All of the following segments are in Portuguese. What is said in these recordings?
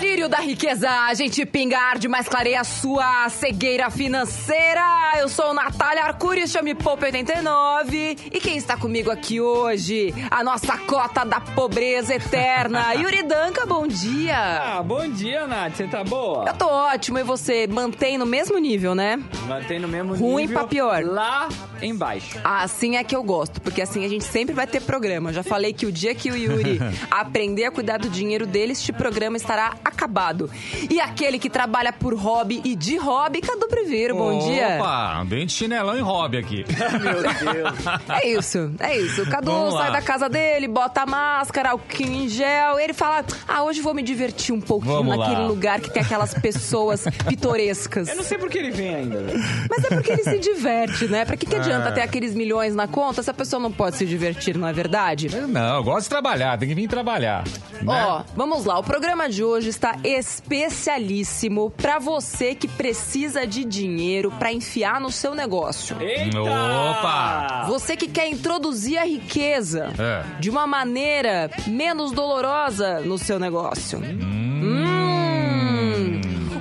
Lírio da riqueza, a gente pinga, arde, mais clareia a sua cegueira financeira. Eu sou Natália Arcuri, chame Poupe 89. E quem está comigo aqui hoje? A nossa cota da pobreza eterna. Yuri Danca, bom dia. Ah, bom dia, Nath. Você tá boa? Eu tô ótimo, e você mantém no mesmo nível, né? Mantém no mesmo Ruim nível. pra pior. Lá embaixo. Assim é que eu gosto, porque assim a gente sempre vai ter programa. Já falei que o dia que o Yuri aprender a cuidar do dinheiro dele, este programa estará acabado. E aquele que trabalha por hobby e de hobby, Cadu Priveiro, bom dia. Opa, bem de chinelão e hobby aqui. Meu Deus. É isso, é isso. O Cadu Vamos lá. sai da casa dele, bota a máscara, alquinho em gel, ele fala: Ah, hoje vou me divertir um pouquinho Vamos naquele lá. lugar que tem aquelas pessoas pitorescas. Eu não sei por que ele vem ainda. velho. Mas é porque ele se diverte, né? Pra que, que adianta ter aqueles milhões na conta se a pessoa não pode se divertir, não é verdade? Não, eu gosto de trabalhar, tem que vir trabalhar. né? Ó, vamos lá. O programa de hoje está especialíssimo pra você que precisa de dinheiro pra enfiar no seu negócio. Eita! Opa! Você que quer introduzir a riqueza É. de uma maneira menos dolorosa no seu negócio. Hum.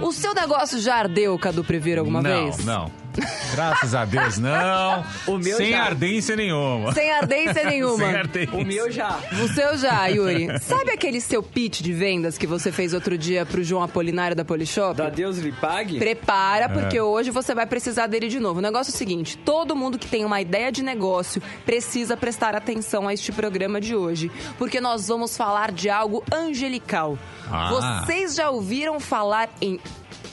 O seu negócio já ardeu, Cadu Prever, alguma não, vez? Não, Graças a Deus, não. O meu Sem já. ardência nenhuma. Sem ardência nenhuma. Sem ardência. O meu já. O seu já, Yuri. Sabe aquele seu pitch de vendas que você fez outro dia pro João Apolinário da Polishop? Da Deus lhe pague? Prepara, porque É. hoje você vai precisar dele de novo. O negócio é o seguinte: todo mundo que tem uma ideia de negócio precisa prestar atenção a este programa de hoje, porque nós vamos falar de algo angelical. Ah. Vocês já ouviram falar em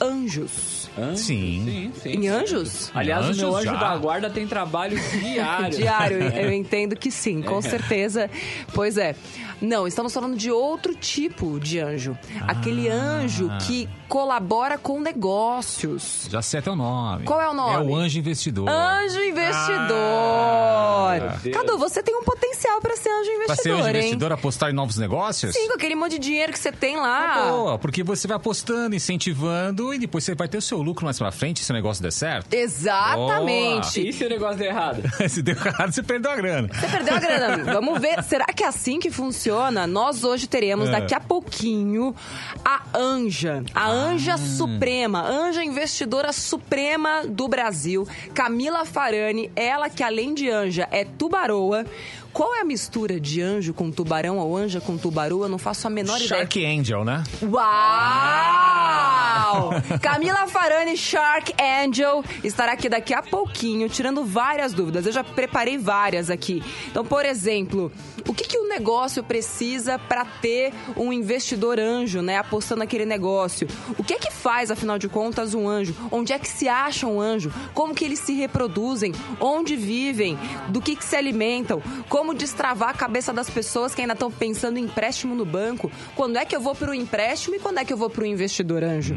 anjos? Sim. Sim, sim. Em anjos? Aliás, o meu Anjos anjo já. da guarda tem trabalho diário. Diário, eu entendo que sim, com certeza. Pois é. Não, estamos falando de outro tipo de anjo. Aquele anjo que colabora com negócios. Já sei até o nome. Qual é o nome? É o anjo investidor. Anjo investidor. meu Deus. Cadu, você tem um potencial pra ser anjo Pra ser investidor, anjo hein? investidor, apostar em novos negócios? Sim, com aquele monte de dinheiro que você tem lá. Boa, porque você vai apostando, incentivando e depois você vai ter o seu lucro mais pra frente se o negócio der certo. Exatamente. E se o negócio der errado? se deu errado, você perdeu a grana. Você perdeu a grana. Vamos ver. Será que é assim que funciona? Nós hoje teremos É. daqui a pouquinho a Anja. A Anja Suprema. Anja investidora suprema do Brasil. Camila Farani. Ela que além de anja é tubaroa. Qual é a mistura de anjo com tubarão ou anja com tubaroa? Eu não faço a menor ideia. Shark Angel, né? Uau! Camila Farani, Shark Angel, estará aqui daqui a pouquinho, tirando várias dúvidas. Eu já preparei várias aqui. Então, por exemplo, o que, que o negócio precisa para ter um investidor anjo, né? Apostando naquele negócio. O que é que faz, afinal de contas, um anjo? Onde é que se acha um anjo? Como que eles se reproduzem? Onde vivem? Do que, que se alimentam? Como destravar a cabeça das pessoas que ainda estão pensando em empréstimo no banco? Quando é que eu vou para o empréstimo e quando é que eu vou para o investidor anjo?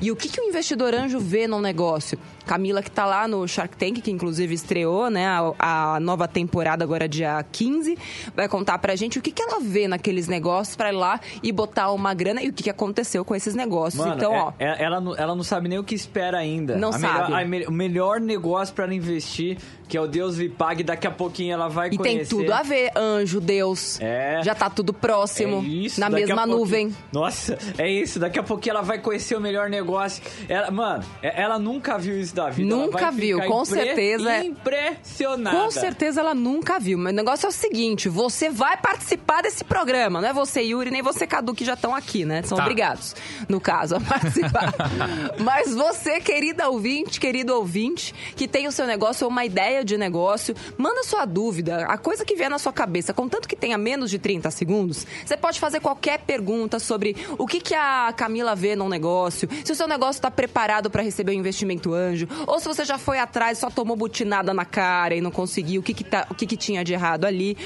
E o que, que o investidor anjo vê num negócio? Camila, que tá lá no Shark Tank, que inclusive estreou, né? A, a nova temporada agora dia 15, vai contar pra gente o que, que ela vê naqueles negócios pra ir lá e botar uma grana e o que, que aconteceu com esses negócios. Mano, então, é- ó. é- ela, não- ela não sabe nem o que espera ainda. Não A sabe. Melhor, a me- o melhor negócio pra ela investir, que é o Deus lhe pague, daqui a pouquinho ela vai E conhecer. tem tudo a ver, anjo, Deus. É. Já tá tudo próximo, É isso, na mesma nuvem. Nossa, é isso. Daqui a pouquinho ela vai conhecer o melhor negócio. Ela, mano, é- ela nunca viu isso da vida. Ela Nunca vai viu, ficar com impre- certeza. Impressionada. Com certeza ela nunca viu. Mas o negócio é o seguinte: você vai participar desse programa. Não é você, Yuri, nem você, Cadu, que já estão aqui, né? São Tá. obrigados, no caso, a participar. Mas você, querida ouvinte, querido ouvinte, que tem o seu negócio ou uma ideia de negócio, manda sua dúvida, a coisa que vier na sua cabeça. Contanto que tenha menos de 30 segundos, você pode fazer qualquer pergunta sobre o que, que a Camila vê num negócio, se o seu negócio está preparado para receber o investimento anjo, ou se você já foi atrás, só tomou butinada na cara e não conseguiu, o que, que, tá, o que, que tinha de errado ali.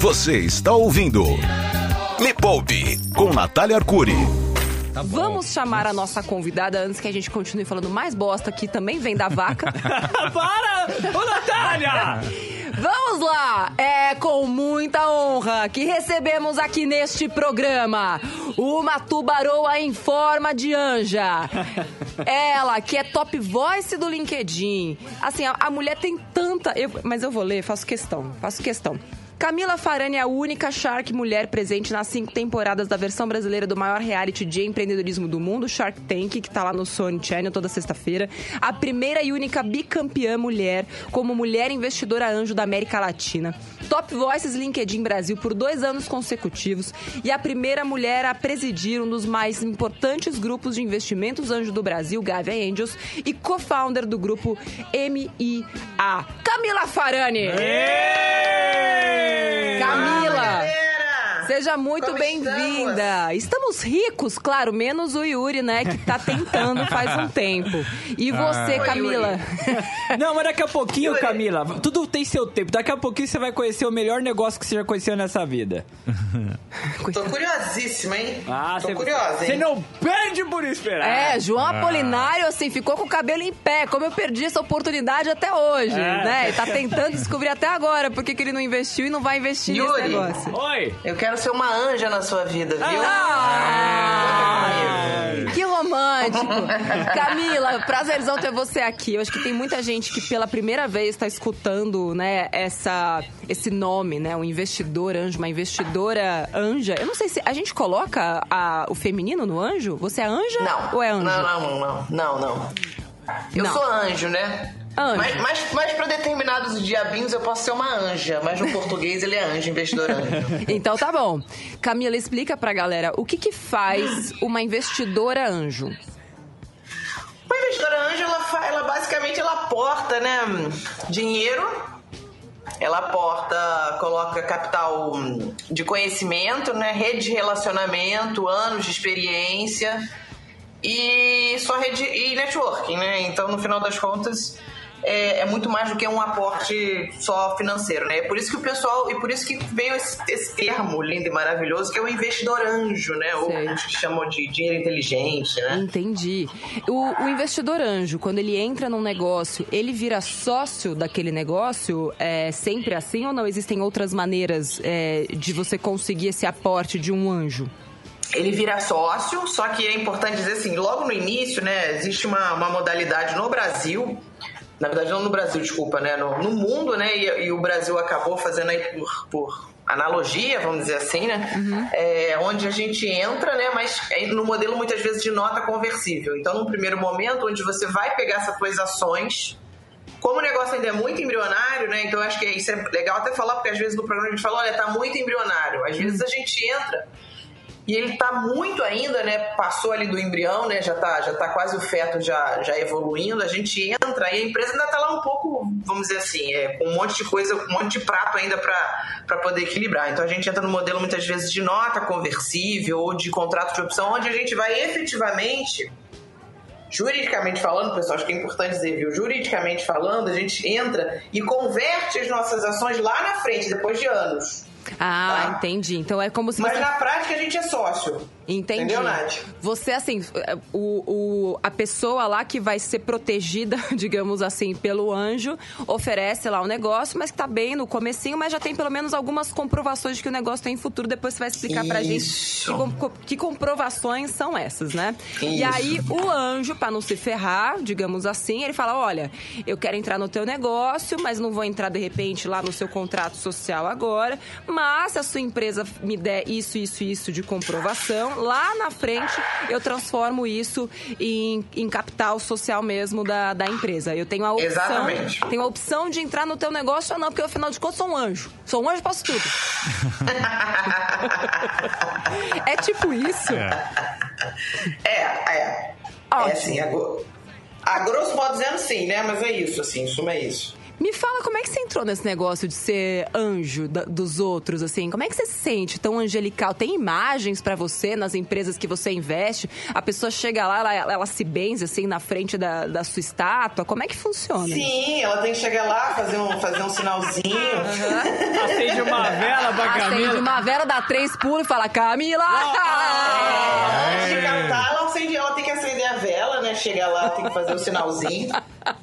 Você está ouvindo Me Poupe com Natália Arcuri. Tá. Vamos chamar a nossa convidada antes que a gente continue falando mais bosta, que também vem da vaca. Para! Ô, Natália! Vamos lá! É com muita honra que recebemos aqui neste programa uma tubaroa em forma de anja. Ela, que é top voice do LinkedIn. Assim, a, a mulher tem tanta. eu- mas eu vou ler, faço questão. Faço questão. Camila Farani é a única Shark mulher presente nas cinco temporadas da versão brasileira do maior reality de empreendedorismo do mundo, Shark Tank, que tá lá no Sony Channel toda sexta-feira. A primeira e única bicampeã mulher como mulher investidora anjo da América Latina. Top Voices LinkedIn Brasil por dois anos consecutivos e a primeira mulher a presidir um dos mais importantes grupos de investimentos anjo do Brasil, Gavia Angels, e co-founder do grupo MIA. Camila Farani! Camila! Seja muito bem-vinda. Estamos ricos, claro, menos o Yuri, né, que tá tentando faz um tempo. E você, Oi, Camila? Não, mas daqui a pouquinho, Camila, tudo tem seu tempo. Daqui a pouquinho você vai conhecer o melhor negócio que você já conheceu nessa vida. Tô curiosíssima, hein? Ah, Tô você- curiosa, Você hein? não perde por esperar. É, João Apolinário, assim, ficou com o cabelo em pé. Como eu perdi essa oportunidade até hoje, É. né? E tá tentando descobrir até agora por que ele não investiu e não vai investir nesse Yuri. negócio. Oi. Eu quero ser uma anja na sua vida, viu? Ah, que romântico. Camila, prazerzão ter você aqui. Eu acho que tem muita gente que pela primeira vez está escutando, né, essa, esse nome, né, um investidor anjo, uma investidora anja. Eu não sei se a gente coloca a- o feminino no anjo. Você é anja Não. ou é anjo? Não, não, não, não, não, não. Eu Não. sou anjo, né? Anjo. Mas, mas, mas pra determinados diabinhos eu posso ser uma anja, mas no português ele é anjo, investidor anjo. Então tá bom. Camila, explica pra galera o que que faz uma investidora anjo. Uma investidora anjo, ela, ela basicamente ela aporta, né, dinheiro, ela aporta, coloca capital hum, de conhecimento, né, rede de relacionamento, anos de experiência e só rede e networking, né? Então, no final das contas, é, é muito mais do que um aporte só financeiro, né? É por isso que o pessoal, e por isso que veio esse, esse termo lindo e maravilhoso, que é o investidor anjo, né? Ou que chamam de dinheiro inteligente, né? Entendi. O, o investidor anjo, quando ele entra num negócio, ele vira sócio daquele negócio? É sempre assim ou não? Existem outras maneiras é, de você conseguir esse aporte de um anjo? ele vira sócio, só que é importante dizer assim, logo no início, né, existe uma, uma modalidade no Brasil, na verdade não no Brasil, desculpa, né, no, no mundo, né, e, e o Brasil acabou fazendo aí por, por analogia, vamos dizer assim, né, é, onde a gente entra, né, mas é no modelo muitas vezes de nota conversível. Então, num primeiro momento, onde você vai pegar essas suas ações, como o negócio ainda é muito embrionário, né? Então acho que isso é legal até falar, porque às vezes no programa a gente fala, olha, tá muito embrionário. Às vezes a gente entra e ele tá muito ainda, né? Passou ali do embrião, né? Já tá, já tá quase o feto já, já evoluindo. A gente entra e a empresa ainda tá lá um pouco, vamos dizer assim, é, com um monte de coisa, um monte de prato ainda para poder equilibrar. Então a gente entra no modelo muitas vezes de nota conversível ou de contrato de opção, onde a gente vai efetivamente juridicamente falando, pessoal, acho que é importante dizer, viu? Juridicamente falando, a gente entra e converte as nossas ações lá na frente, depois de anos. Ah, Tá. entendi. Então é como se Mas você... na prática a gente é sócio. Entendi. Entendeu, Nath? Você, assim, o, o- a pessoa lá que vai ser protegida, digamos assim, pelo anjo, oferece lá o negócio, mas que tá bem no comecinho, mas já tem pelo menos algumas comprovações de que o negócio tem futuro. Depois você vai explicar pra gente Isso. que, que comprovações são essas, né? E Isso. aí, o anjo, pra não se ferrar, digamos assim, ele fala, olha, eu quero entrar no teu negócio, mas não vou entrar, de repente, lá no seu contrato social agora, mas se a sua empresa me der isso, isso e isso de comprovação, lá na frente eu transformo isso em, em capital social mesmo da, da empresa. Eu tenho a opção, Exatamente. tenho a opção de entrar no teu negócio ou não, porque afinal de contas sou um anjo. Sou um anjo, posso tudo. é tipo isso. É, é. Ótimo. É assim, a, a grosso modo dizendo sim, né? Mas é isso, assim, em suma é isso. Me fala como é que você entrou nesse negócio de ser anjo da- dos outros, assim? Como é que você se sente tão angelical? Tem imagens pra você nas empresas que você investe? A pessoa chega lá, ela, ela se benze, assim, na frente da, da sua estátua? Como é que funciona? Sim, ela tem que chegar lá, fazer um, fazer um sinalzinho. Acende uma vela pra Acende Camila. uma vela, dá três pulos e fala, Camila! É, antes de cantar, ela, acende, ela tem que acender a vela, né? Chegar lá, tem que fazer o sinalzinho.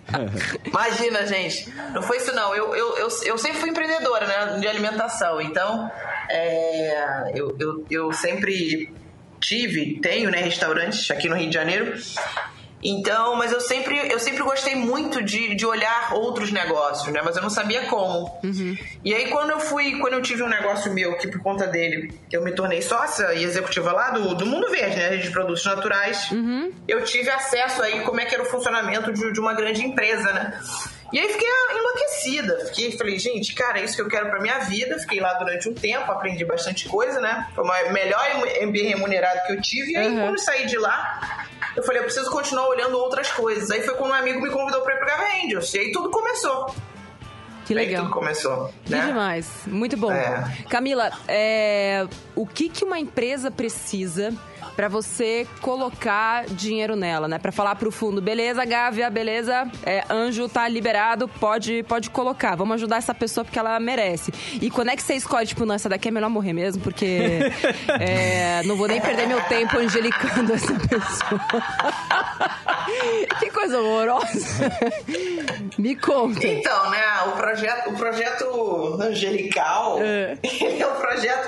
Imagina, gente. Não foi isso, não. Eu, eu, eu, eu sempre fui empreendedora, né? De alimentação. Então, é, eu, eu, eu sempre tive, tenho, né? Restaurantes aqui no Rio de Janeiro. Então, mas eu sempre, eu sempre gostei muito de, de olhar outros negócios, né? Mas eu não sabia como. E aí, quando eu fui, quando eu tive um negócio meu, que por conta dele eu me tornei sócia e executiva lá do, do Mundo Verde, né? De produtos naturais, eu tive acesso aí como é que era o funcionamento de, de uma grande empresa, né? E aí fiquei enlouquecida. Fiquei, falei, gente, cara, é isso que eu quero pra minha vida. Fiquei lá durante um tempo, aprendi bastante coisa, né? Foi o melhor MBA remunerado que eu tive. E aí, Uhum. quando saí de lá, eu falei, eu preciso continuar olhando outras coisas. Aí foi quando um amigo me convidou pra ir Gava Angels. E aí tudo começou. Que Aí legal. tudo começou. Que né? demais. Muito bom. É. Camila, é, o que, que uma empresa precisa pra você colocar dinheiro nela, né? Pra falar pro fundo, beleza, Gávea, beleza, é, anjo tá liberado, pode, pode colocar. Vamos ajudar essa pessoa porque ela merece. E quando é que você escolhe, tipo, não, essa daqui é melhor morrer mesmo, porque é, não vou nem perder meu tempo angelicando essa pessoa. que coisa horrorosa. Me conta. Então, né, o projeto, o projeto angelical, É. ele é um projeto,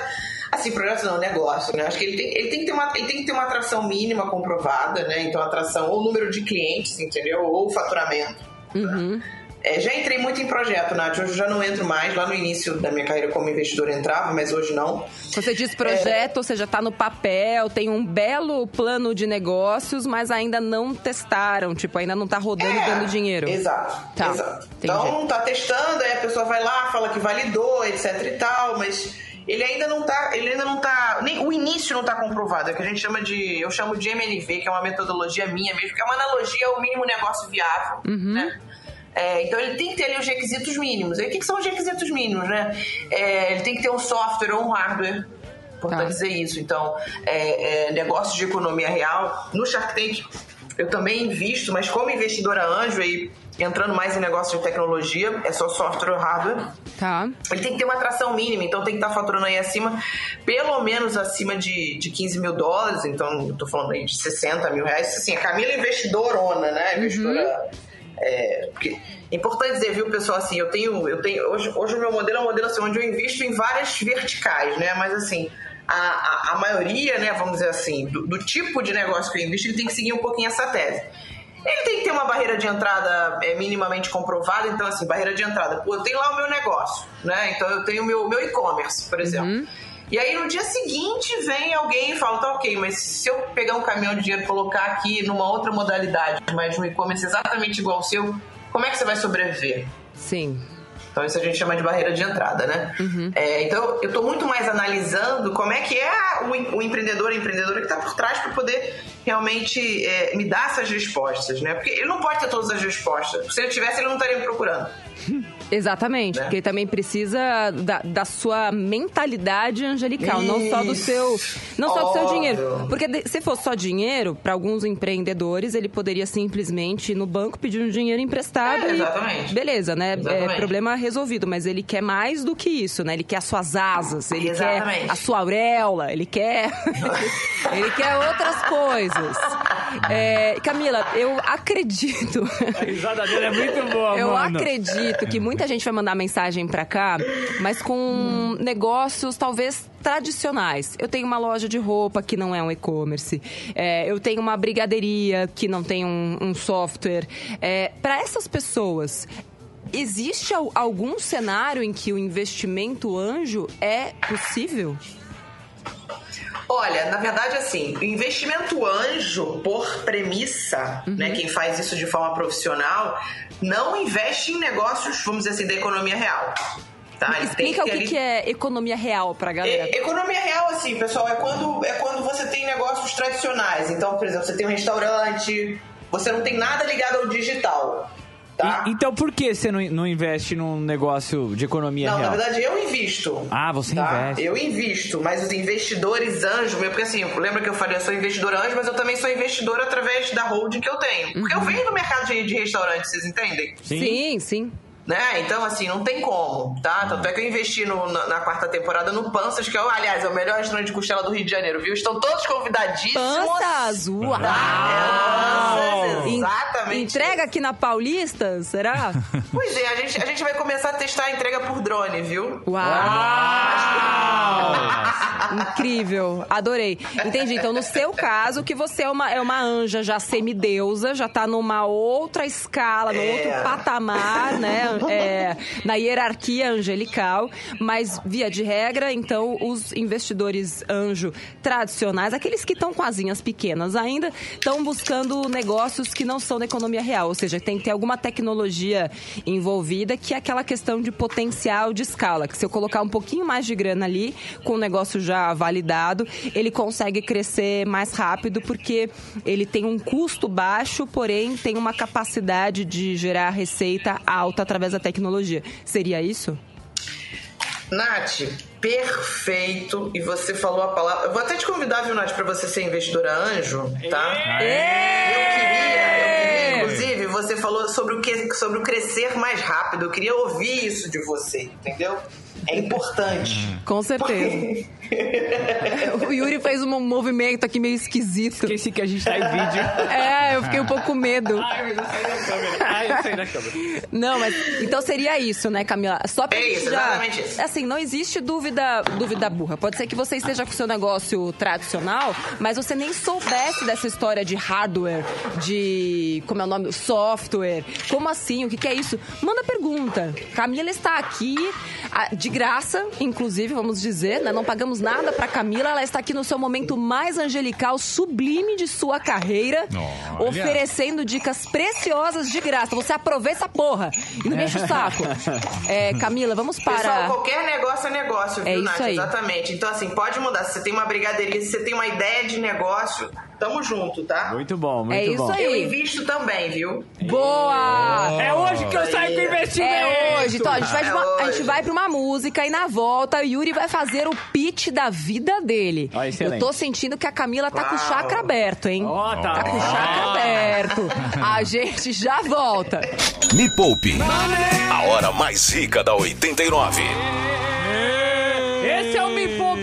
assim, projeto não, negócio, né? Acho que ele tem, ele tem que ter uma, ele tem que ter uma atração mínima comprovada, né? Então, atração ou número de clientes, entendeu? Ou faturamento. Uhum. É, já entrei muito em projeto, Nath. Hoje eu já não entro mais. Lá no início da minha carreira como investidor eu entrava, mas hoje não. Você diz projeto, ou seja, tá no papel, tem um belo plano de negócios, mas ainda não testaram, tipo, ainda não tá rodando É, dando dinheiro. Exato. Tá, exato. Então tá testando, aí a pessoa vai lá, fala que validou, etc e tal, mas ele ainda não tá, ele ainda não tá, nem o início não tá comprovado, é o que a gente chama de, eu chamo de MNV, que é uma metodologia minha mesmo, que é uma analogia ao mínimo negócio viável, Uhum. né? É, então ele tem que ter ali os requisitos mínimos. Aí o que, que são os requisitos mínimos, né? É, ele tem que ter um software ou um hardware. Importante Tá. dizer isso. Então, é, é, negócios de economia real. No Shark Tank, eu também invisto, mas como investidora anjo e entrando mais em negócios de tecnologia, é só software ou hardware. Tá. Ele tem que ter uma atração mínima, então tem que estar faturando aí acima, pelo menos acima de, de 15 mil dólares, então eu tô falando aí de 60 mil reais. Assim, a Camila é investidorona, né? Investidora. É, porque, é importante dizer, viu, pessoal, assim, eu tenho. Eu tenho hoje, hoje o meu modelo é um modelo assim, onde eu invisto em várias verticais, né? Mas assim. A, a, a maioria, né, vamos dizer assim, do, do tipo de negócio que eu invisto, ele tem que seguir um pouquinho essa tese. Ele tem que ter uma barreira de entrada é, minimamente comprovada, então assim, barreira de entrada. Pô, eu tenho lá o meu negócio, né? Então eu tenho o meu, meu e-commerce, por exemplo. E aí no dia seguinte vem alguém e fala, tá ok, mas se eu pegar um caminhão de dinheiro e colocar aqui numa outra modalidade, mas um e-commerce exatamente igual ao seu, como é que você vai sobreviver? Sim. Então isso a gente chama de barreira de entrada, né? É, então eu estou muito mais analisando como é que é o, o empreendedor, a empreendedora que está por trás para poder realmente é, me dar essas respostas, né? Porque ele não pode ter todas as respostas. Se ele tivesse, ele não estaria me procurando. Exatamente, Né? porque ele também precisa da, da sua mentalidade angelical, não só do Isso. seu, não só do seu dinheiro. Porque se fosse só dinheiro, para alguns empreendedores, ele poderia simplesmente ir no banco pedir um dinheiro emprestado É, e exatamente. beleza, né? É Exatamente. problema resolvido, mas ele quer mais do que isso, né? Ele quer as suas asas, ele Exatamente. quer a sua auréola, ele quer ele quer outras coisas. É, Camila, eu acredito A risada dele é muito boa, eu mano. acredito que muita gente vai mandar mensagem pra cá, mas com negócios talvez tradicionais. Eu tenho uma loja de roupa que não é um e-commerce. É, eu tenho uma brigadeiria que não tem um, um software. É, Para essas pessoas, existe al- algum cenário em que o investimento anjo é possível? Olha, na verdade, assim, o investimento anjo, por premissa, Uhum. né, quem faz isso de forma profissional, não investe em negócios, vamos dizer assim, da economia real. Tá? Explica o que, ali- que é economia real pra galera. Economia real, assim, pessoal, é quando, é quando você tem negócios tradicionais. Então, por exemplo, você tem um restaurante, você não tem nada ligado ao digital. Tá? E- então por que você não, não investe num negócio de economia Não, real? na verdade eu invisto. Ah, você tá? investe. Eu invisto, mas os investidores anjo, meu, porque assim, lembra que eu falei, eu sou investidor anjo, mas eu também sou investidor através da holding que eu tenho. Porque eu venho do mercado de, de restaurante, vocês entendem? Sim, sim. Né? Então, assim, não tem como, tá? Tanto é que eu investi no- na, na quarta temporada no Panças, que é, aliás, é o melhor restaurante de costela do Rio de Janeiro, viu? Estão todos convidadíssimos. Panças! Uau! É, Panças, En- exatamente. Entrega aqui na Paulista, será? Pois é, a gente, a gente vai começar a testar a entrega por drone, viu? Incrível, adorei. Entendi. Então, no seu caso, que você é uma, é uma anja já semideusa, já tá numa outra escala, no É. outro patamar, né? É, na hierarquia angelical. Mas, via de regra, então, os investidores anjo tradicionais, aqueles que estão com asinhas pequenas ainda, estão buscando negócios que não são da economia real. Ou seja, tem que ter alguma tecnologia envolvida, que é aquela questão de potencial de escala. Que se eu colocar um pouquinho mais de grana ali, com o negócio já validado, ele consegue crescer mais rápido, porque ele tem um custo baixo, porém tem uma capacidade de gerar receita alta através da tecnologia. Seria isso? Nath, perfeito. E você falou a palavra. Eu vou até te convidar, viu, Nath, pra você ser investidora anjo, tá? Eu queria, eu queria, inclusive, você falou sobre o, que, sobre o crescer mais rápido. Eu queria ouvir isso de você, entendeu? É importante. Com certeza. o Yuri fez um movimento aqui meio esquisito. Esqueci que a gente tá em vídeo. É, eu fiquei um pouco com medo. Ai, mas eu saí da câmera. Ai, eu saí da câmera. Não, mas então seria isso, né, Camila? Só pra É isso, já... exatamente isso. Assim, não existe dúvida, dúvida burra. Pode ser que você esteja com o seu negócio tradicional, mas você nem soubesse dessa história de hardware, de como é o nome, software. Como assim? O que, que é isso? Manda pergunta. Camila está aqui ah, de graça, inclusive, vamos dizer, né? Não pagamos nada pra Camila. Ela está aqui no seu momento mais angelical, sublime de sua carreira, Olha. oferecendo dicas preciosas de graça. Você aproveita essa porra e não me enche o saco. É, Camila, vamos Pessoal, para. qualquer negócio é negócio, viu, É isso Nath? aí. Exatamente. Então, assim, pode mudar. Se você tem uma brigadeiria, se você tem uma ideia de negócio, tamo junto, tá? Muito bom, muito É isso bom. aí. Eu invisto também, viu? Boa! É hoje que eu saio com investimento. É hoje, então a gente, vai É uma- a gente vai pra uma música e na volta o Yuri vai fazer o pitch da vida dele. Ó, excelente. Eu tô sentindo que a Camila tá com o Uau. chakra aberto, hein? Ó, tá. Tá com o chakra aberto. A gente já volta. Me Poupe. A hora mais rica da 89.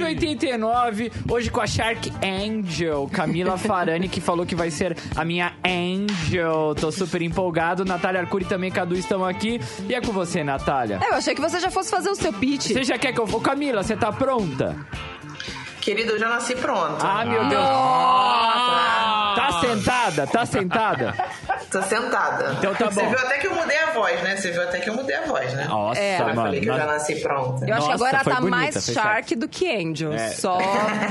Esse é o Me Poupe 89, hoje com a Shark Angel, Camila Farani, que falou que vai ser a minha Angel. Tô super empolgado. Natália Arcuri também, Cadu, estão aqui. E é com você, Natália. É, eu achei que você já fosse fazer o seu pitch. Você já quer que eu vou? Camila, você tá pronta? Querido, eu já nasci pronto. Ah, meu Deus. Tá sentada? Tá sentada? Tô sentada. Então tá Você bom. viu até que eu mudei a voz, né? Você viu até que eu mudei a voz, né? Nossa, É. eu mano. falei que eu já nasci pronta. Eu acho que Nossa, agora ela tá bonita, mais Shark do que Angel. É. Só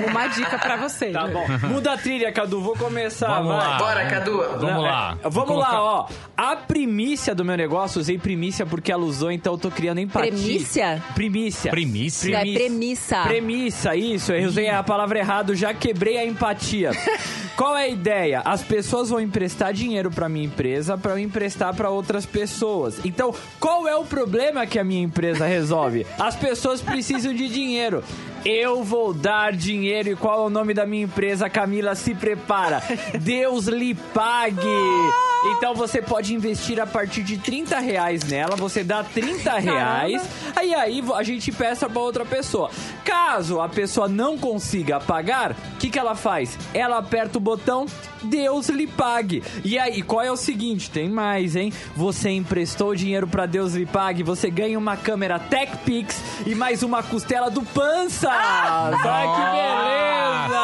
uma dica pra você. Tá bom. Muda a trilha, Cadu. Vou começar. Vamos vai. lá. Bora, Cadu. Vamos Não, lá. é, Vamos lá, ó. A primícia do meu negócio, usei primícia porque ela usou, então eu tô criando empatia. Premissa? Primícia. Primícia? É premissa. Premissa, isso. Eu usei a palavra errado, já quebrei a empatia. Qual é a ideia? As pessoas vão emprestar dinheiro pra minha empresa pra eu emprestar pra outras pessoas. Então, qual é o problema que a minha empresa resolve? As pessoas precisam de dinheiro. Eu vou dar dinheiro. E qual é o nome da minha empresa? Camila, se prepara. Deus lhe pague. Então você pode investir a partir de 30 reais nela. Você dá 30 reais. Aí aí a gente peça pra outra pessoa. Caso a pessoa não consiga pagar, o que, que ela faz? Ela aperta o botão Deus lhe pague. E aí, qual é o seguinte? Tem mais, hein? Você emprestou dinheiro pra Deus lhe pague, você ganha uma câmera TechPix e mais uma costela do Pança. Olha que beleza!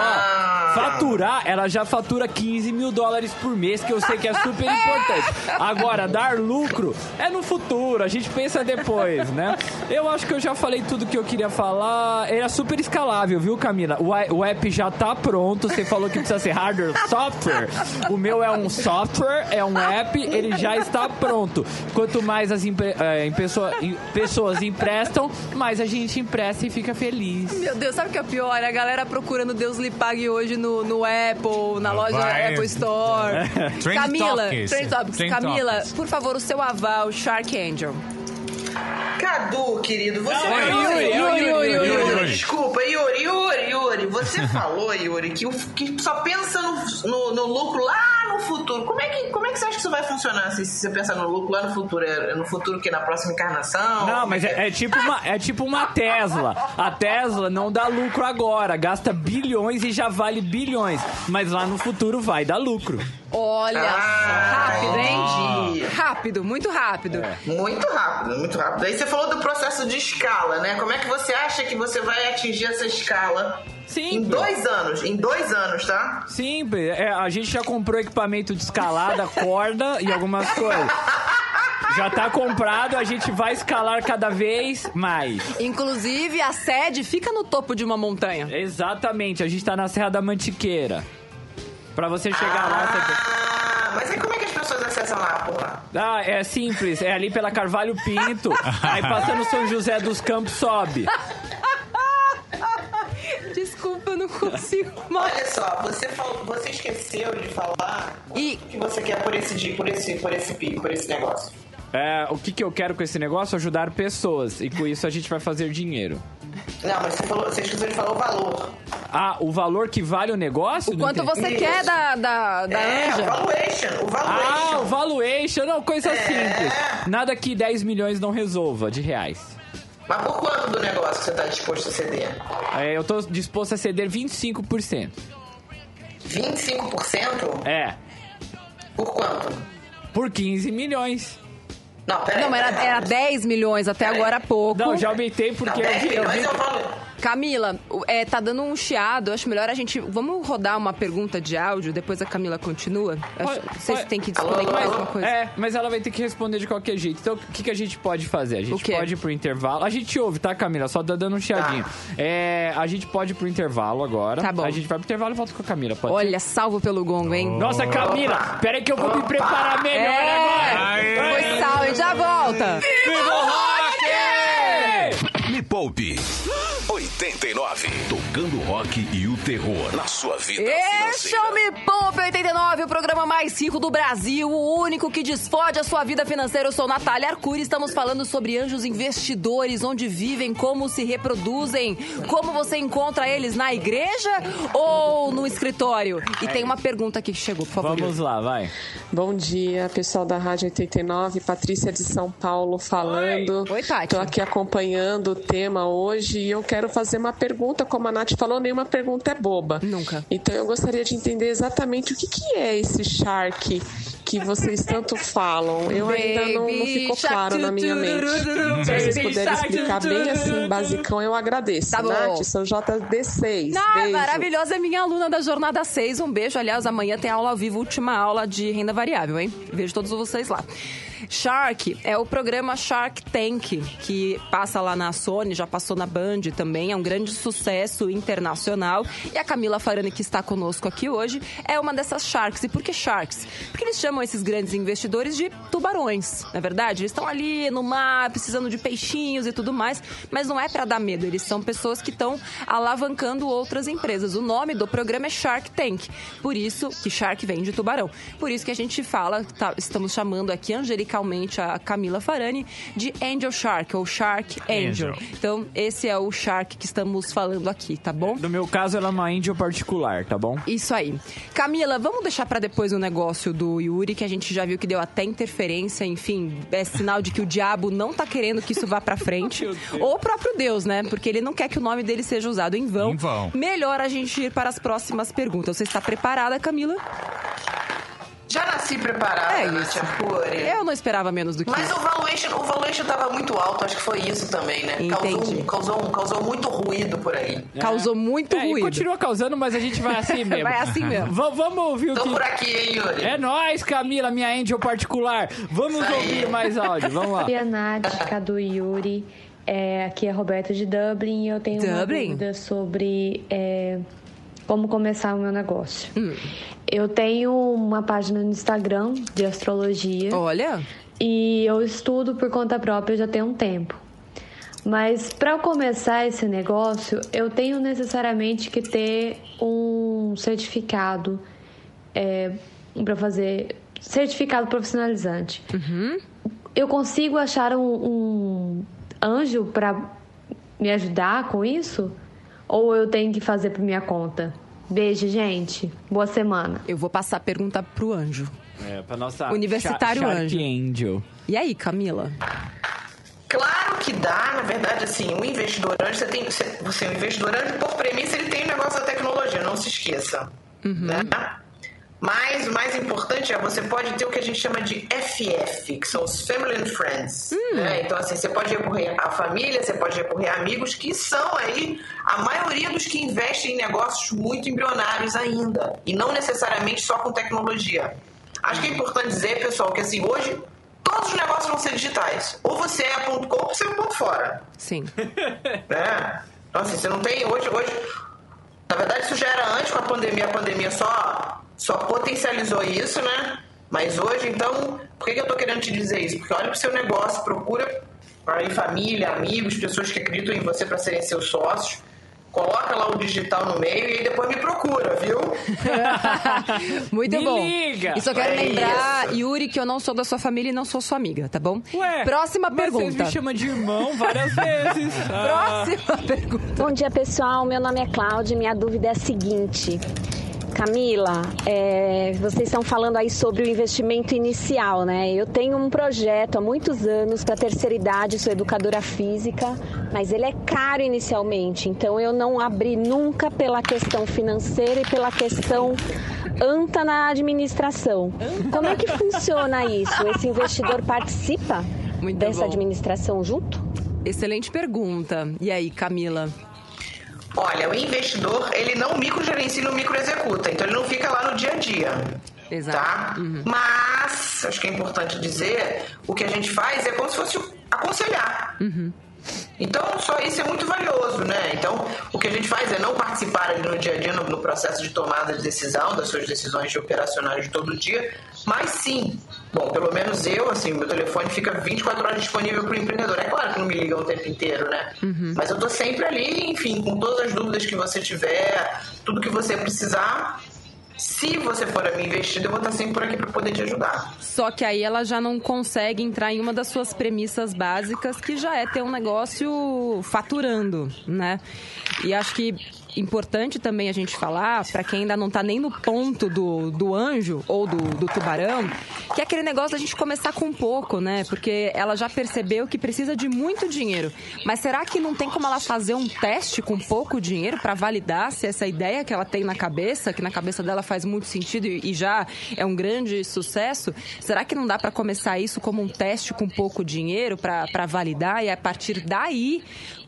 Ó, faturar, ela já fatura 15 mil dólares por mês, que eu sei que é super importante. Agora, dar lucro é no futuro, a gente pensa depois, né? Eu acho que eu já falei tudo que eu queria falar. Ele é super escalável, viu, Camila? O, app já tá pronto, você falou que precisa ser hardware, software. O meu é um software, é um app, ele já está pronto. Quanto mais as em pessoa- em- pessoas emprestam, mais a gente empresta e fica feliz. Meu Deus, sabe o que é o pior? A galera procurando Deus lhe pague hoje no, no Apple, na loja. Apple Store. Trend Camila, Topics. Trend Topics. Trend Camila, Topics. por favor, o seu aval, Shark Angel. Cadu, querido, você Não, é falou- Yuri, é o Yuri, Yuri, Yuri, Yuri. Desculpa, Yuri, Yuri, Yuri. Você falou, Yuri, que, o- que só pensa no, no- no lucro lá no futuro, como é que, como é que você acha que isso vai funcionar? assim, se você pensar no lucro lá no futuro, é no futuro que na próxima encarnação? Não, mas é, é tipo uma, é tipo uma Tesla. A Tesla não dá lucro agora, gasta bilhões e já vale bilhões. Mas lá no futuro vai dar lucro. Olha, Ah, rápido, hein? Rápido, muito rápido. Muito rápido, muito rápido. Aí você falou do processo de escala, né? Como é que você acha que você vai atingir essa escala? Simples. Em dois anos, em dois anos, tá? Simples. É, a gente já comprou equipamento de escalada, corda e algumas coisas. Já tá comprado, a gente vai escalar cada vez mais. Inclusive, a sede fica no topo de uma montanha. Exatamente, a gente tá na Serra da Mantiqueira. Pra você chegar lá, você... Ah, mas aí como é que as pessoas acessam lá, porra? Ah, é simples, é ali pela Carvalho Pinto, aí passando São José dos Campos sobe. Desculpa, eu não consigo mais. Olha só, você, falou, você esqueceu de falar E- o que você quer por esse dia, por esse, por esse pico, por esse negócio. É, o que, que eu quero com esse negócio? Ajudar pessoas. E com isso a gente vai fazer dinheiro. Não, mas você, falou, você esqueceu de falar o valor. Ah, o valor que vale o negócio? O Não quanto você Isso. quer da, da, da é, o Anja? valuation, o valuation. Ah, o valuation. Não, coisa É. simples. Nada que 10 milhões não resolva de reais. Mas por quanto do negócio você está disposto a ceder? É, eu tô disposto a ceder 25%. 25%? É, Por quanto? por 15 milhões. Não, peraí. Não, era, peraí. era 10 milhões até agora há pouco. Não, já aumentei Não, porque eu 10 vi, eu milhões vi é o. Camila, o- é, tá dando um chiado. Acho melhor a gente. Vamos rodar uma pergunta de áudio, depois a Camila continua. Acho- Vocês têm que alô, mais alô? uma coisa. É, mas ela vai ter que responder de qualquer jeito. Então, o que, que a gente pode fazer? A O gente pode ir pro intervalo. A gente ouve, tá, Camila? Só tá dando um chiadinho. É, a gente pode ir pro intervalo agora. Tá bom. A gente vai pro intervalo e volta com a Camila, pode ser? Olha, salvo pelo gongo, hein? Nossa, Camila, peraí que eu vou me preparar melhor agora. É, foi sal e já volta. Viva o rock! Me Poupe 89. Tocando rock e o terror na sua vida Este é o financeira. Me Poupe 89, o programa mais rico do Brasil, o único que desfode a sua vida financeira. Eu sou Natália Arcuri, estamos falando sobre anjos investidores, onde vivem, como se reproduzem, como você encontra eles na igreja ou no escritório. E tem uma pergunta aqui que chegou, por favor. Vamos lá, vai. Bom dia, pessoal da Rádio 89, Patrícia de São Paulo falando. Oi, Tati. Estou aqui acompanhando o tema hoje e eu quero fazer uma pergunta. Como a Nath falou, nenhuma pergunta é boba. Nunca. Então eu gostaria de entender exatamente o que, que é esse Shark que vocês tanto falam. Eu ainda não, não Baby ficou claro na minha mente. Se vocês baby puderem explicar bem assim, basicão, eu agradeço. Tá bom. Nath, sou JD6. Ah, Beijo. maravilhosa, é minha aluna da Jornada 6. Um beijo. Aliás, amanhã tem aula ao vivo, última aula de renda variável, hein? Vejo todos vocês lá. Shark é o programa Shark Tank, que passa lá na Sony, já passou na Band também. É um grande sucesso internacional. E a Camila Farani, que está conosco aqui hoje, é uma dessas Sharks. E por que Sharks? Porque eles chamam esses grandes investidores de tubarões, não é verdade? Eles estão ali no mar, precisando de peixinhos e tudo mais, mas não é para dar medo. Eles são pessoas que estão alavancando outras empresas. O nome do programa é Shark Tank. Por isso que Shark vem de tubarão. Por isso que a gente fala, tá- estamos chamando aqui angelicalmente a Camila Farani de Angel Shark ou Shark Angel. Angel. Então, esse é o Shark que estamos falando aqui, tá bom? No meu caso, ela é uma índia particular, tá bom? Isso aí. Camila, vamos deixar pra depois o negócio do Yuri, que a gente já viu que deu até interferência, enfim, é sinal de que o diabo não tá querendo que isso vá pra frente. Ou o próprio Deus, né? Porque ele não quer que o nome dele seja usado em vão. Em vão. Melhor a gente ir para as próximas perguntas. Você está preparada, Camila? Já nasci preparada, É Nath isso. Eu não esperava menos do que Mas isso. o valuation, o valuation tava muito alto, acho que foi isso também, né? Causou, Entendi. causou, um- causou muito ruído por aí. Causou muito É, e ruído. continua causando, mas a gente vai assim mesmo. Vai assim mesmo. Va- vamos ouvir o Tô que... por aqui, hein, Yuri? É nóis, Camila, minha angel particular. Vamos Isso aí. ouvir mais áudio, vamos lá. Oi, a Nath, Cadu e Yuri. É, aqui é a Roberta de Dublin e eu tenho uma Dublin? dúvida sobre é, como começar o meu negócio. Hum. Eu tenho uma página no Instagram de astrologia Olha, e eu estudo por conta própria já tem um tempo. Mas para começar esse negócio, eu tenho necessariamente que ter um certificado para fazer certificado profissionalizante. Eu consigo achar um, um anjo para me ajudar com isso? Ou eu tenho que fazer por minha conta? Beijo, gente. Boa semana. Eu vou passar a pergunta pro anjo. É, pra nossa Universitário Shark Anjo. Angel. E aí, Camila? Claro que dá, na verdade, assim, um investidor anjo, você tem. Você, você é um investidor anjo, por premissa, ele tem o negócio da tecnologia, não se esqueça. Né? Mas o mais importante é você pode ter o que a gente chama de FF, que são os Family and Friends. né? Então, assim, você pode recorrer à família, você pode recorrer a amigos, que são aí a maioria dos que investem em negócios muito embrionários ainda. E não necessariamente só com tecnologia. Acho que é importante dizer, pessoal, que assim, hoje todos os negócios vão ser digitais. Ou você é ponto com ou você é ponto fora Sim. né? Então, assim, você não tem. Hoje, hoje. Na verdade, isso já era antes com a pandemia. A pandemia só, só potencializou isso, né? Mas hoje, então, por que, eu tô querendo te dizer isso? Porque olha pro seu negócio, procura aí família, amigos, pessoas que acreditam em você para serem seus sócios. Coloca lá o digital no meio e aí depois me procura, viu? Muito Me bom. liga. E só quero É lembrar, isso. Yuri, que eu não sou da sua família e não sou sua amiga, tá bom? Ué, Próxima mas pergunta. Você me chama de irmão várias vezes. Ah. Próxima pergunta. Bom dia, pessoal. Meu nome é Cláudia e minha dúvida é a seguinte. Camila, é, vocês estão falando aí sobre o investimento inicial, né? Eu tenho um projeto há muitos anos para terceira idade, sou educadora física, mas ele é caro inicialmente, então eu não abri nunca pela questão financeira e pela questão anta na administração. Como é que funciona isso? Esse investidor participa Muito dessa bom. administração junto? Excelente pergunta. E aí, Camila? Olha, o investidor, ele não microgerencia e não microexecuta, então ele não fica lá no dia a dia. Exato. Tá? Mas, acho que é importante dizer, o que a gente faz é como se fosse aconselhar. Então, só isso é muito valioso, né? Então, o que a gente faz é não participar ali no dia a dia, no, no processo de tomada de decisão, das suas decisões de operacionais de todo dia, mas sim, bom, pelo menos eu, assim, meu telefone fica 24 horas disponível para o empreendedor. É claro que não me liga o tempo inteiro, né? Mas eu tô sempre ali, enfim, com todas as dúvidas que você tiver, tudo que você precisar. Se você for a minha investida, eu vou estar sempre por aqui para poder te ajudar. Só que aí ela já não consegue entrar em uma das suas premissas básicas, que já é ter um negócio faturando, né? E acho que importante também a gente falar, para quem ainda não tá nem no ponto do, do anjo ou do, do tubarão, que é aquele negócio da gente começar com pouco, né? Porque ela já percebeu que precisa de muito dinheiro. Mas será que não tem como ela fazer um teste com pouco dinheiro para validar se essa ideia que ela tem na cabeça, que na cabeça dela faz muito sentido e e já é um grande sucesso, será que não dá para começar isso como um teste com pouco dinheiro para validar e a partir daí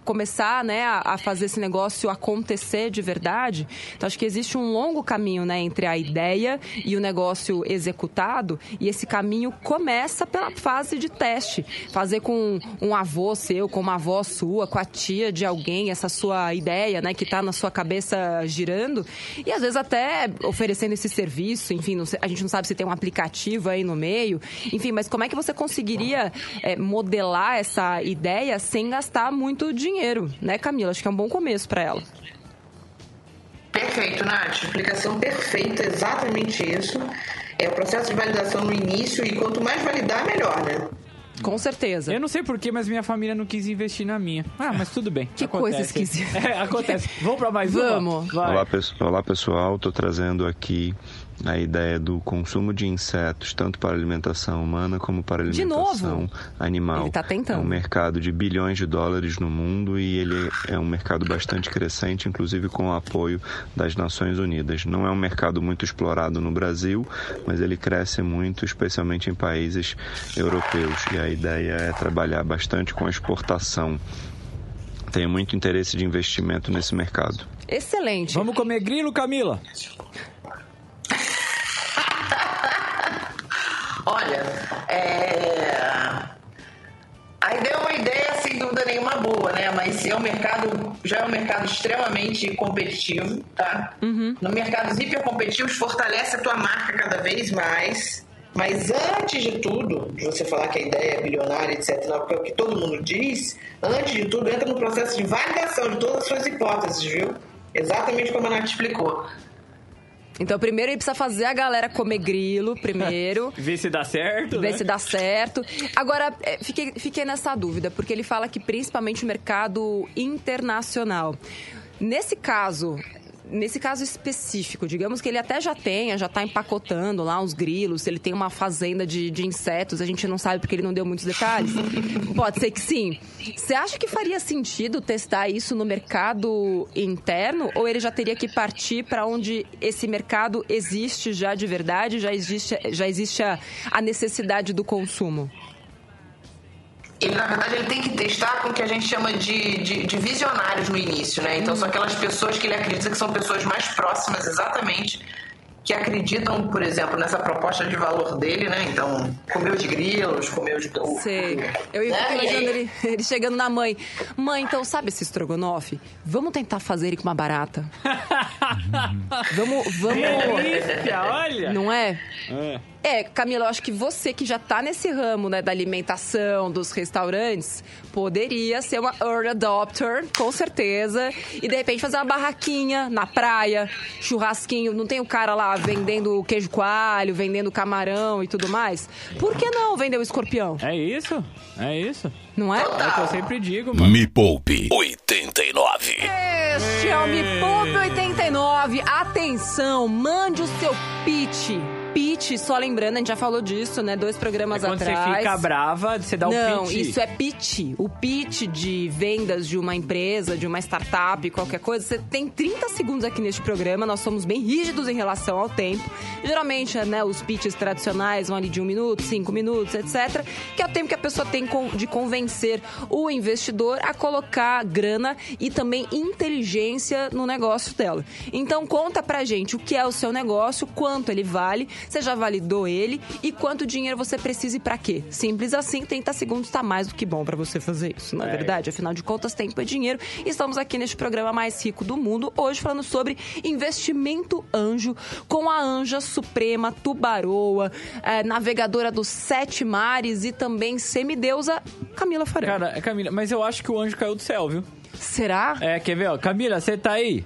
começar né, a, fazer esse negócio acontecer de verdade. Então, acho que existe um longo caminho né, entre a ideia e o negócio executado, e esse caminho começa pela fase de teste. Fazer com um avô seu, com uma avó sua, com a tia de alguém, essa sua ideia né, que está na sua cabeça girando, e às vezes até oferecendo esse serviço, enfim, não a gente não sabe se tem um aplicativo aí no meio, enfim, mas como é que você conseguiria eh, modelar essa ideia sem gastar muito dinheiro, né, Camila? Acho que é um bom começo para ela. Perfeito, Nath. Explicação perfeita, exatamente isso. É o processo de validação no início e quanto mais validar, melhor, né? Com certeza. Eu não sei porquê, mas minha família não quis investir na minha. Ah, mas tudo bem. Que Acontece. coisa esquisita. É, acontece. Vamos pra mais uma? Vamos. Olá, pessoal. Olá, pessoal. Estou trazendo aqui a ideia do consumo de insetos, tanto para alimentação humana como para De alimentação novo? animal. Ele tá tentando. É um mercado de bilhões de dólares no mundo e ele é um mercado bastante crescente, inclusive com o apoio das Nações Unidas. Não é um mercado muito explorado no Brasil, mas ele cresce muito, especialmente em países europeus. E a ideia é trabalhar bastante com a exportação. Tenho muito interesse de investimento nesse mercado. Excelente. Vamos comer grilo, Camila? Olha, é... a ideia é uma ideia sem dúvida nenhuma boa, né? Mas é um mercado, já é um mercado extremamente competitivo, tá? No mercados hipercompetitivos fortalece a tua marca cada vez mais. Mas antes de tudo, de você falar que a ideia é bilionária, etc., porque é o que todo mundo diz, antes de tudo entra no processo de validação de todas as suas hipóteses, viu? Exatamente como a Nath explicou. Então, primeiro ele precisa fazer a galera comer grilo, primeiro. Vê se dá certo, Ver né? se dá certo. Agora, é, fiquei, fiquei nessa dúvida, porque ele fala que principalmente o mercado internacional. Nesse caso, nesse caso específico, digamos que ele até já tenha, já tá empacotando lá uns grilos, ele tem uma fazenda de, de insetos, a gente não sabe porque ele não deu muitos detalhes. Pode ser que sim. Você acha que faria sentido testar isso no mercado interno ou ele já teria que partir para onde esse mercado existe já de verdade, já existe, já existe a, a necessidade do consumo? Ele, na verdade, ele tem que testar com o que a gente chama de, de, de visionários no início, né? Então, são aquelas pessoas que ele acredita que são pessoas mais próximas, exatamente, que acreditam, por exemplo, nessa proposta de valor dele, né? Então, comer os grilos, comer os... Sei. Eu ia Né? imaginando ele, ele chegando na mãe. Mãe, então sabe esse estrogonofe? Vamos tentar fazer ele com uma barata. vamos, vamos... Delícia, olha! Não é? É. É, Camila, eu acho que você que já tá nesse ramo, né, da alimentação, dos restaurantes, poderia ser uma early adopter, com certeza. E de repente fazer uma barraquinha na praia, churrasquinho. Não tem o cara lá vendendo queijo coalho, vendendo camarão e tudo mais? Por que não vender o escorpião? É isso? É isso? Não é? É o que eu sempre digo, mano. Me Poupe 89. Este é o Me Poupe 89. Atenção, mande o seu pitch. Pitch, só lembrando, a gente já falou disso, né? Dois programas É quando atrás. você fica brava, você dá o Não, pitch. isso é pitch. O pitch de vendas de uma empresa, de uma startup, qualquer coisa. Você tem 30 segundos aqui neste programa. Nós somos bem rígidos em relação ao tempo. Geralmente, né, os pitches tradicionais vão ali de um minuto, cinco minutos, etc. Que é o tempo que a pessoa tem de convencer o investidor a colocar grana e também inteligência no negócio dela. Então, conta pra gente o que é o seu negócio, quanto ele vale, você já validou ele e quanto dinheiro você precisa e pra quê. Simples assim, 30 segundos tá mais do que bom pra você fazer isso, não é, É. verdade? Afinal de contas, tempo é dinheiro. E estamos aqui neste programa mais rico do mundo, hoje falando sobre investimento anjo com a anja suprema Tubaroa, eh, navegadora dos sete mares e também semideusa Camila Farão. Cara, Camila, mas eu acho que o anjo caiu do céu, viu? Será? É, quer ver, ó? Camila, você tá aí?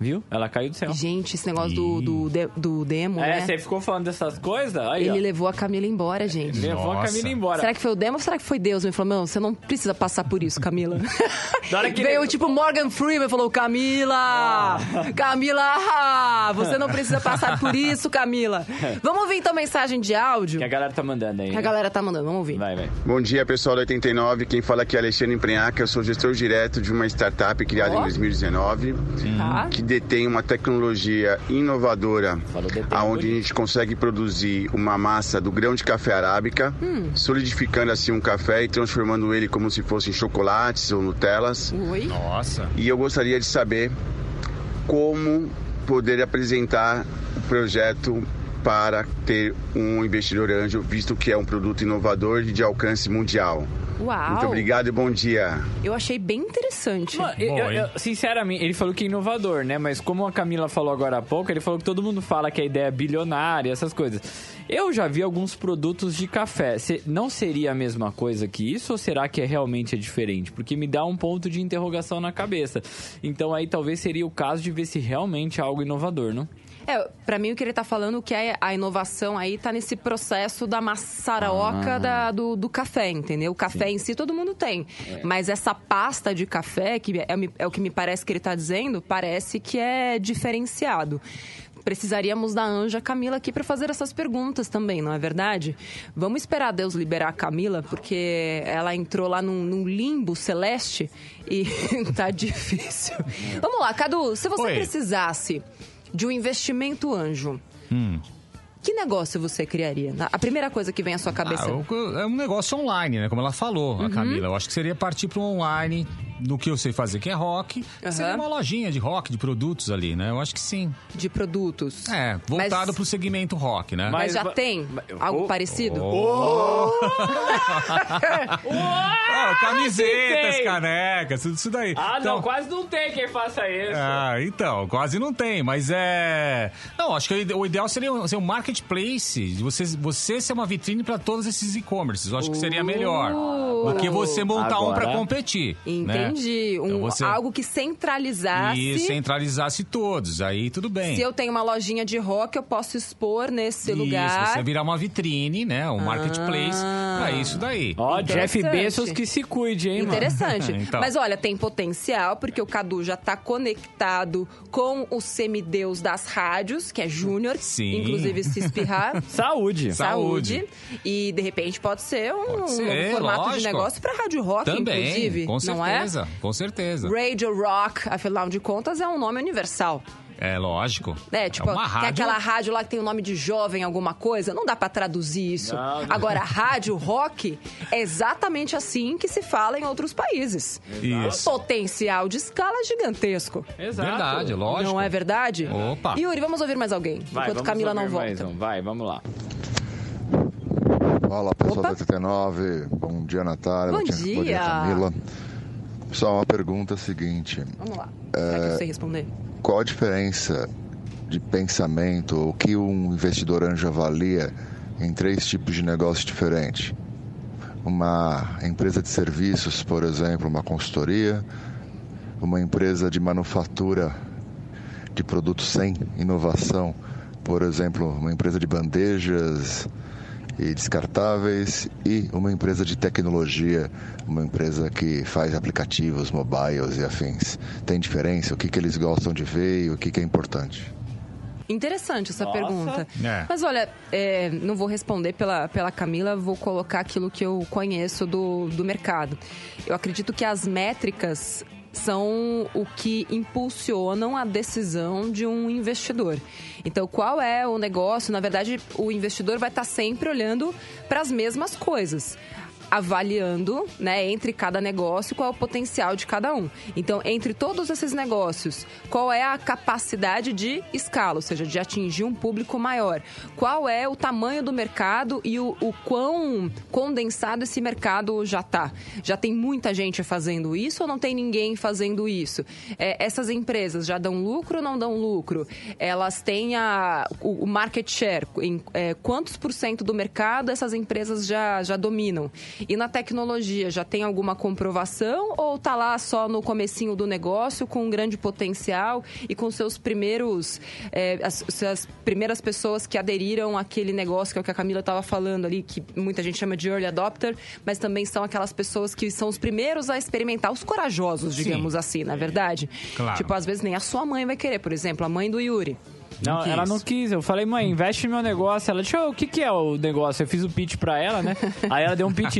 Viu? Ela caiu do céu. Gente, esse negócio do, do, de- do demo, É, né? você ficou falando dessas coisas? Aí, Ele ó. levou a Camila embora, gente. Levou a Nossa. Camila embora. Será que foi o demo ou será que foi Deus? Me falou, não, você não precisa passar por isso, Camila. Hora que Veio tipo Morgan Freeman e falou, Camila! Camila! Você não precisa passar por isso, Camila. Vamos ouvir então mensagem de áudio Que a galera tá mandando aí. que a né? galera tá mandando. Vamos ouvir. Vai, vai. Bom dia, pessoal da 89. Quem fala aqui é Alexandre Emprenhaca. Eu sou gestor direto de uma startup criada Ó. em 2019 Tá? que detém uma tecnologia inovadora detém, aonde a gente consegue produzir uma massa do grão de café arábica, Hum. solidificando assim um café e transformando ele como se fossem chocolates ou nutelas. Oi? Nossa. E eu gostaria de saber como poder apresentar o projeto para ter um investidor anjo, visto que é um produto inovador e de alcance mundial. Uau! Muito obrigado e bom dia. Eu achei bem interessante. Mano, eu- Bom, eu- sinceramente, ele falou que é inovador, né? Mas como a Camila falou agora há pouco, ele falou que todo mundo fala que a ideia é bilionária, essas coisas. Eu já vi alguns produtos de café. Se- não seria a mesma coisa que isso ou será que é realmente é diferente? Porque me dá um ponto de interrogação na cabeça. Então aí talvez seria o caso de ver se realmente é algo inovador, não? É, pra mim o que ele tá falando que é a inovação aí tá nesse processo da maçaroca da- do, do café, entendeu? O café em si todo mundo tem. Mas essa pasta de café, que é, é o que me parece que ele tá dizendo, parece que é diferenciado. Precisaríamos da Anja Camila aqui para fazer essas perguntas também, não é verdade? Vamos esperar Deus liberar a Camila, porque ela entrou lá num, num limbo celeste e tá difícil. Vamos lá, Cadu, se você Oi. precisasse de um investimento anjo, Hum. Que negócio você criaria? A primeira coisa que vem à sua Ah, cabeça. eu- é um negócio online, né? Como ela falou, Uhum. a Camila. Eu acho que seria partir para um online no que eu sei fazer, que é rock. Aham. Seria uma lojinha de rock, de produtos ali, né? Eu acho que sim. De produtos. É, voltado Mas- pro segmento rock, né? Mas, Mas já tem algo Oh. parecido? Ah, camisetas, tem! canecas, tudo isso daí. Ah, Então- não, quase não tem quem faça isso. Ah, então, quase não tem, mas é. Não, acho que o ide- o ideal seria ser um marketplace, de você, você ser uma vitrine para todos esses e-commerces. Eu acho que seria melhor do que você montar um para Agora- competir. Entendi. né? Entendi. Um, Então você- Algo que centralizasse. E centralizasse todos, aí tudo bem. Se eu tenho uma lojinha de rock, eu posso expor nesse Isso, lugar. você virar uma vitrine, né? Um marketplace pra isso daí. Ó, Jeff. Bezos que se cuide, hein, mano? Interessante. Então. Mas olha, tem potencial, porque o Cadu já tá conectado com o semideus das rádios, que é Júnior. Sim. Inclusive, se espirrar. Saúde. Saúde. E, de repente, pode ser um, Pode ser, novo formato de lógico. negócio pra rádio rock, Também, inclusive. com não é? Certeza, com certeza. Radio Rock, afinal de contas, é um nome universal. É lógico. É, tipo, uma tem rádio. aquela rádio lá que tem o nome de jovem, alguma coisa. Não dá pra traduzir isso. Não, não. Agora, rádio rock é exatamente assim que se fala em outros países. Isso. Potencial de escala gigantesco. Exato. Verdade, lógico. Não é verdade? Opa. Yuri, vamos ouvir mais alguém. Vai, enquanto vamos Camila não volta. um. Vai, vamos lá. Fala pessoal Opa. da 89, bom dia Natália, Bom dia. dia. Camila. Só uma pergunta seguinte, Vamos lá. Será que eu sei responder? qual a diferença de pensamento, o que um investidor anjo avalia em três tipos de negócio diferentes? Uma empresa de serviços, por exemplo, uma consultoria, uma empresa de manufatura de produtos sem inovação, por exemplo, uma empresa de bandejas e descartáveis e uma empresa de tecnologia, uma empresa que faz aplicativos mobiles e afins. Tem diferença? O que, que eles gostam de ver e o que, que é importante? Interessante essa Nossa. pergunta. É. Mas olha, é, não vou responder pela, pela Camila, vou colocar aquilo que eu conheço do, do mercado. Eu acredito que as métricas são o que impulsionam a decisão de um investidor. Então, qual é o negócio? Na verdade, o investidor vai estar sempre olhando para as mesmas coisas. Avaliando, né, entre cada negócio, qual é o potencial de cada um. Então, entre todos esses negócios, qual é a capacidade de escala, ou seja, de atingir um público maior? Qual é o tamanho do mercado e o, o quão condensado esse mercado já está? Já tem muita gente fazendo isso ou não tem ninguém fazendo isso? É, essas empresas já dão lucro ou não dão lucro? Elas têm a, o, o market share, em é, quantos por cento do mercado essas empresas já, já dominam? E na tecnologia, já tem alguma comprovação ou tá lá só no comecinho do negócio com um grande potencial e com seus primeiros é, as, as primeiras pessoas que aderiram àquele negócio que é o que a Camila estava falando ali, que muita gente chama de early adopter, mas também são aquelas pessoas que são os primeiros a experimentar, os corajosos, Sim. digamos assim, na verdade. Claro. Tipo, às vezes nem a sua mãe vai querer, por exemplo, a mãe do Yuri. Não, ela não quis. Eu falei, mãe, investe no meu negócio. Ela, deixa eu, o que que é o negócio? Eu fiz o pitch pra ela, né? Aí ela deu um pitch.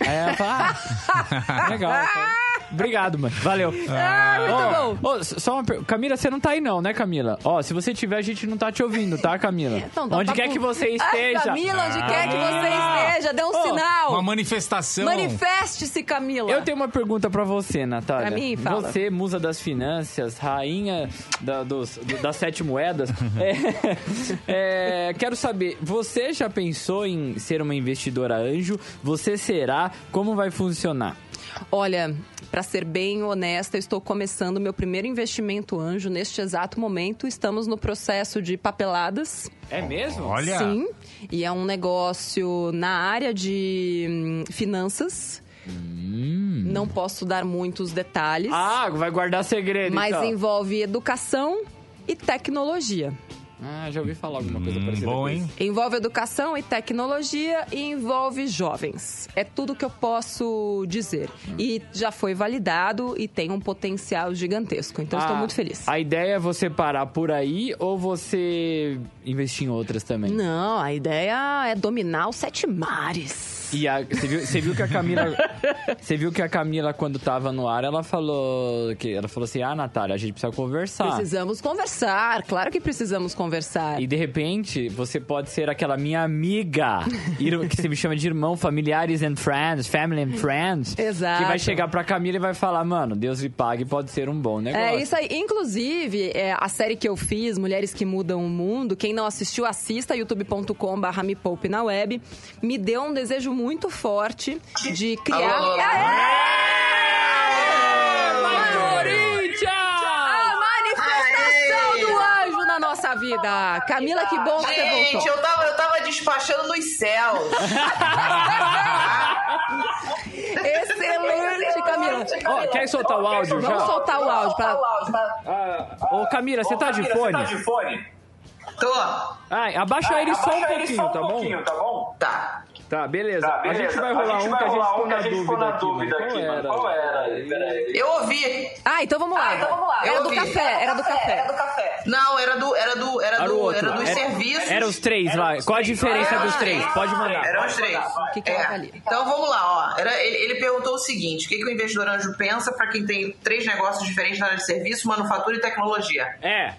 Aí ela falou, ah, legal. Obrigado, mano. Valeu. Ah, muito ó, só uma per... Camila, você não tá aí não, né, Camila? Ó, se você tiver, a gente não tá te ouvindo, tá, Camila? Então, então onde tá quer bom. que você Ai, esteja. Camila, onde quer que Ah. você esteja, dê um Ô, sinal. Uma manifestação. Manifeste-se, Camila. Eu tenho uma pergunta pra você, Natália. Pra mim, fala. Você, musa das finanças, rainha da- dos- do- das sete moedas. é, é, quero saber, você já pensou em ser uma investidora anjo? Você será? Como vai funcionar? Olha, para ser bem honesta, eu estou começando meu primeiro investimento anjo neste exato momento. Estamos no processo de papeladas. É mesmo? Olha. Sim. E é um negócio na área de hum, finanças. Não posso dar muitos detalhes, Ah, vai guardar segredo, mas então. envolve educação e tecnologia. Ah, já ouvi falar alguma coisa parecida Bom, hein? Envolve educação e tecnologia e envolve jovens. É tudo que eu posso dizer. E já foi validado e tem um potencial gigantesco. Então estou Ah, muito feliz. A ideia é você parar por aí ou você investir em outras também? Não, a ideia é dominar os sete mares. E a- você, viu, você viu que a Camila. Você viu que a Camila, quando tava no ar, ela falou que ela falou assim: Ah, Natália, a gente precisa conversar. Precisamos conversar. Claro que precisamos conversar. E de repente, você pode ser aquela minha amiga, que você me chama de irmão, familiares and friends, family and friends. Exato. Que vai chegar pra Camila e vai falar, mano, Deus lhe pague, pode ser um bom negócio. É isso aí. Inclusive, é, a série que eu fiz, Mulheres que Mudam o Mundo, quem não assistiu, assista youtube.com.br me poupe na web. Me deu um desejo muito forte de criar. Alô, alô. A manifestação do anjo na nossa vida. Camila, que bom que você Gente, voltou. eu tava, eu tava despachando nos céus. Excelente, Camila. Ó, quer soltar o áudio já? Vamos soltar o áudio. Pra... Ô, Camila, você tá de fone? Tô. Ai, abaixa ele só um pouquinho, tá bom? tá bom? Tá. Tá, beleza. A gente vai rolar um que a gente ficou na dúvida aqui, mano. Qual era? Eu ouvi. Ah, então vamos lá. Era Eu do ouvi. café, era do café. Não, era do. Era do. Era Era o do. outro. Era dos Era- serviços. Era os três lá. Qual a diferença dos os três? Pode mandar. Eram os três. que que É. avalia? Então vamos lá, ó. Era, ele, ele perguntou o seguinte: o que, que o investidor anjo pensa para quem tem três negócios diferentes na área de serviço, manufatura e tecnologia? É.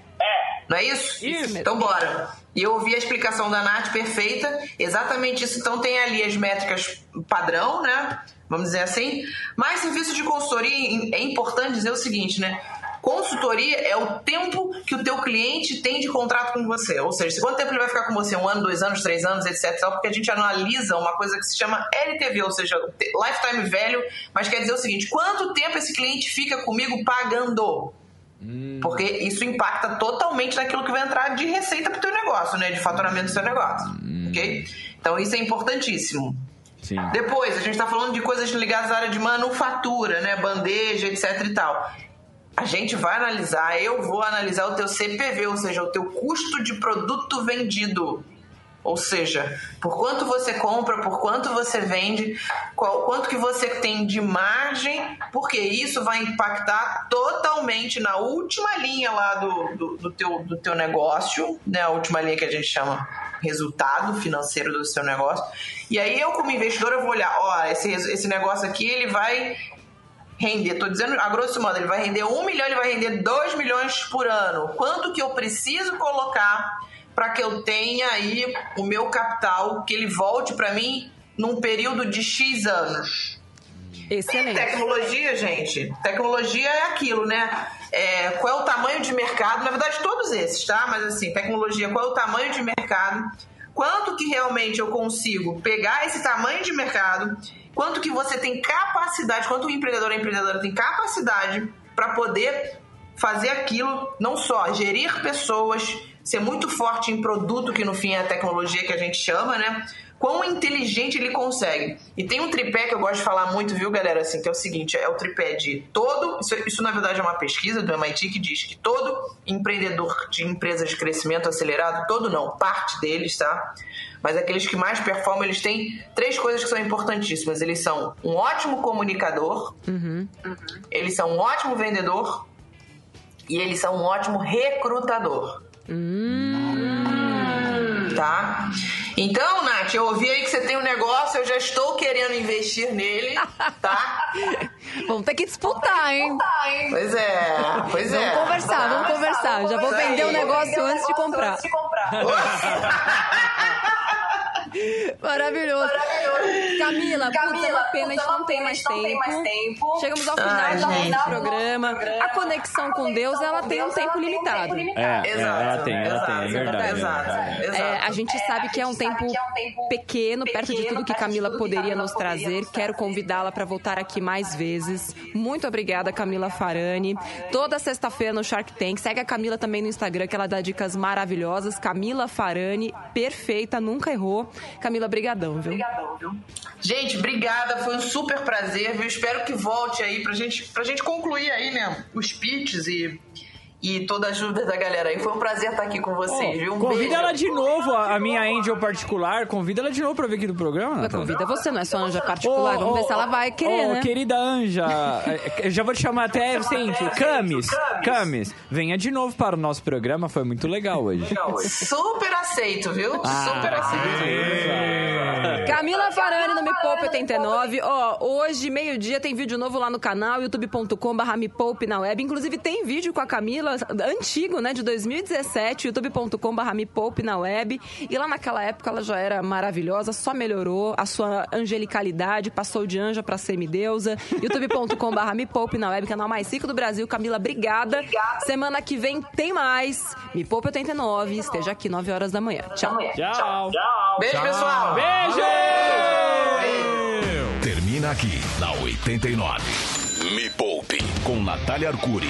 Não é isso? Isso. Então bora. E eu ouvi a explicação da Nath perfeita. Exatamente isso. Então tem ali as métricas padrão, né? Vamos dizer assim. Mas serviço de consultoria é importante dizer o seguinte, né? Consultoria é o tempo que o teu cliente tem de contrato com você. Ou seja, quanto tempo ele vai ficar com você? Um ano, dois anos, três anos, etc. Porque a gente analisa uma coisa que se chama LTV, ou seja, Lifetime Value. Mas quer dizer o seguinte, quanto tempo esse cliente fica comigo pagando? Porque isso impacta totalmente naquilo que vai entrar de receita pro teu negócio, né? De faturamento do teu negócio. Ok? Então isso é importantíssimo. Sim. Depois, a gente tá falando de coisas ligadas à área de manufatura, né? Bandeja, etc e tal. A gente vai analisar, eu vou analisar o teu CPV, ou seja, o teu custo de produto vendido. Ou seja, por quanto você compra, por quanto você vende, qual, quanto que você tem de margem, porque isso vai impactar totalmente na última linha lá do, do, do teu, do teu negócio, né? A última linha que a gente chama resultado financeiro do seu negócio. E aí eu, como investidor, eu vou olhar, ó, esse, esse negócio aqui, ele vai render, tô dizendo a grosso modo, ele vai render um milhão, ele vai render dois milhões por ano. Quanto que eu preciso colocar para que eu tenha aí o meu capital, que ele volte para mim num período de X anos? Excelente. Tecnologia, gente. Tecnologia é aquilo, né? É, qual é o tamanho de mercado? Na verdade, todos esses, tá? Mas assim, tecnologia, qual é o tamanho de mercado? Quanto que realmente eu consigo pegar esse tamanho de mercado? Quanto que você tem capacidade, quanto o empreendedor e a empreendedora tem capacidade para poder fazer aquilo, não só gerir pessoas, ser muito forte em produto, que no fim é a tecnologia que a gente chama, né? Quão inteligente ele consegue. E tem um tripé que eu gosto de falar muito, viu, galera? Assim, que é o seguinte: é o tripé de todo. Isso, isso na verdade é uma pesquisa do MIT que diz que todo empreendedor de empresas de crescimento acelerado, todo não, parte deles, tá? Mas aqueles que mais performam, eles têm três coisas que são importantíssimas. Eles são um ótimo comunicador, eles são um ótimo vendedor e eles são um ótimo recrutador. Tá? Então, Nath, eu ouvi aí que você tem um negócio, eu já estou querendo investir nele, tá? Vamos ter que disputar, hein? Pois é, pois é. Vamos conversar, vamos conversar. Já vou vender o negócio antes de comprar. Maravilhoso. Camila, putz, é uma pena, a gente não tem mais tempo. Chegamos ao final Ai, do nosso programa. A conexão com Deus, ela tem um tempo limitado. É, é, Exato, ela tem, ela tem, é exato, verdade. exato, é. exato. É, a gente sabe que é um tempo pequeno, perto de tudo que Camila poderia nos trazer. Quero convidá-la para voltar aqui mais vezes. Muito obrigada, Camila Farani. Toda sexta-feira no Shark Tank. Segue a Camila também no Instagram, que ela dá dicas maravilhosas. Camila Farani, perfeita, nunca errou. Camila, brigadão, viu? Gente, obrigada, foi um super prazer, viu? Espero que volte aí pra gente, pra gente concluir aí, né? Os pitches e, e toda a ajuda da galera aí. Foi um prazer estar aqui com vocês, viu? Um Convida beijo. ela de novo, a, a minha angel particular. Convida ela de novo pra vir aqui do programa, Mas convida você, não é só anja particular. Vamos ver se ela vai querer, Ô, né? querida Anja, eh, eu já vou te chamar até sempre. Camis, Camis, venha de novo para o nosso programa, foi muito legal hoje. Super aceito, viu? Ah, super aceito. Camila Farani no Me Poupe 89. Ó, hoje, meio-dia, tem vídeo novo lá no canal, youtube.com.br Me Poupe na web. Inclusive, tem vídeo com a Camila, antigo, né, de 2017, youtube.com.br Me Poupe na web. E lá naquela época ela já era maravilhosa, só melhorou a sua angelicalidade, passou de anja pra semideusa. youtube.com.br Me Poupe na web, canal mais rico do Brasil. Camila, obrigada. Semana que vem tem mais. Me Poupe 89. Esteja aqui, 9 horas da manhã. Tchau. Tchau. Beijo, pessoal. Beijo! Termina aqui na 89. Me Poupe com Natália Arcuri.